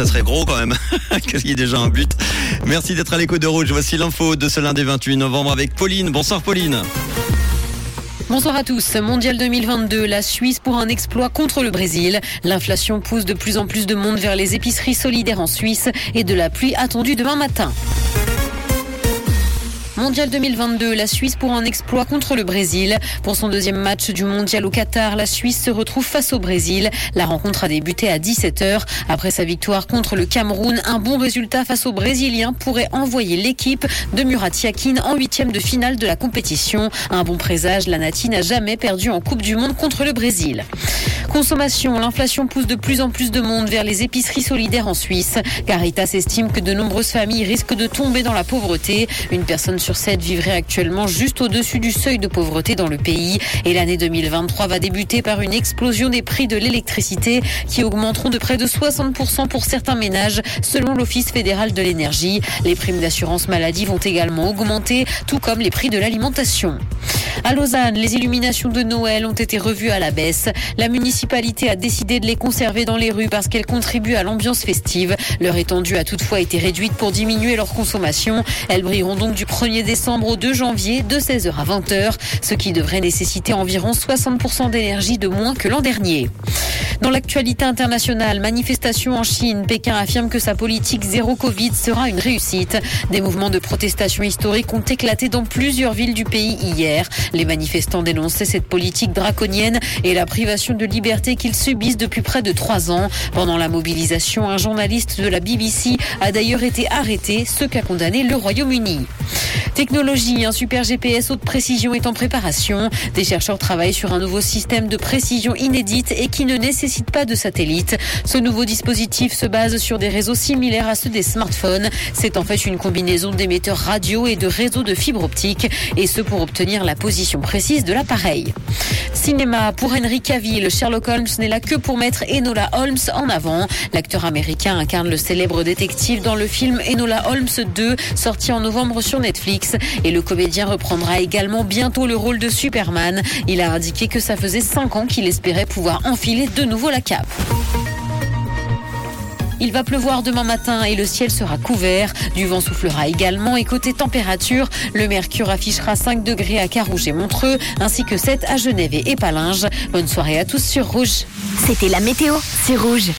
Ça serait gros quand même. Qu'il y a déjà un but Merci d'être à l'écho de Rouge. Voici l'info de ce lundi 28 novembre avec Pauline. Bonsoir Pauline. Bonsoir à tous. Mondial 2022, la Suisse pour un exploit contre le Brésil. L'inflation pousse de plus en plus de monde vers les épiceries solidaires en Suisse et de la pluie attendue demain matin. Mondial 2022, la Suisse pour un exploit contre le Brésil. Pour son deuxième match du Mondial au Qatar, la Suisse se retrouve face au Brésil. La rencontre a débuté à 17h. Après sa victoire contre le Cameroun, un bon résultat face aux Brésiliens pourrait envoyer l'équipe de Murat Yakin en huitième de finale de la compétition. Un bon présage, la Nati n'a jamais perdu en Coupe du Monde contre le Brésil. Consommation, l'inflation pousse de plus en plus de monde vers les épiceries solidaires en Suisse. Caritas estime que de nombreuses familles risquent de tomber dans la pauvreté. Une personne sur sept vivrait actuellement juste au-dessus du seuil de pauvreté dans le pays. Et l'année 2023 va débuter par une explosion des prix de l'électricité qui augmenteront de près de 60% pour certains ménages selon l'Office fédéral de l'énergie. Les primes d'assurance maladie vont également augmenter, tout comme les prix de l'alimentation. À Lausanne, les illuminations de Noël ont été revues à la baisse. La municipalité a décidé de les conserver dans les rues parce qu'elles contribuent à l'ambiance festive. Leur étendue a toutefois été réduite pour diminuer leur consommation. Elles brilleront donc du 1er décembre au 2 janvier de 16h à 20h, ce qui devrait nécessiter environ 60% d'énergie de moins que l'an dernier. Dans l'actualité internationale, manifestation en Chine, Pékin affirme que sa politique zéro Covid sera une réussite. Des mouvements de protestation historiques ont éclaté dans plusieurs villes du pays hier. Les manifestants dénonçaient cette politique draconienne et la privation de liberté qu'ils subissent depuis près de trois ans. Pendant la mobilisation, un journaliste de la BBC a d'ailleurs été arrêté, ce qu'a condamné le Royaume-Uni. Technologie, un super GPS haute précision est en préparation. Des chercheurs travaillent sur un nouveau système de précision inédite et qui ne nécessite pas de satellite. Ce nouveau dispositif se base sur des réseaux similaires à ceux des smartphones. C'est en fait une combinaison d'émetteurs radio et de réseaux de fibre optique, et ce pour obtenir la position précise de l'appareil. Cinéma pour Henry Cavill, Sherlock Holmes n'est là que pour mettre Enola Holmes en avant. L'acteur américain incarne le célèbre détective dans le film Enola Holmes 2, sorti en novembre Netflix. Et le comédien reprendra également bientôt le rôle de Superman. Il a indiqué que ça faisait 5 ans qu'il espérait pouvoir enfiler de nouveau la cape. Il va pleuvoir demain matin et le ciel sera couvert. Du vent soufflera également et côté température, le mercure affichera 5 degrés à Carouge et Montreux, ainsi que 7 à Genève et Épalinges. Bonne soirée à tous sur Rouge. C'était la météo, c'est Rouge.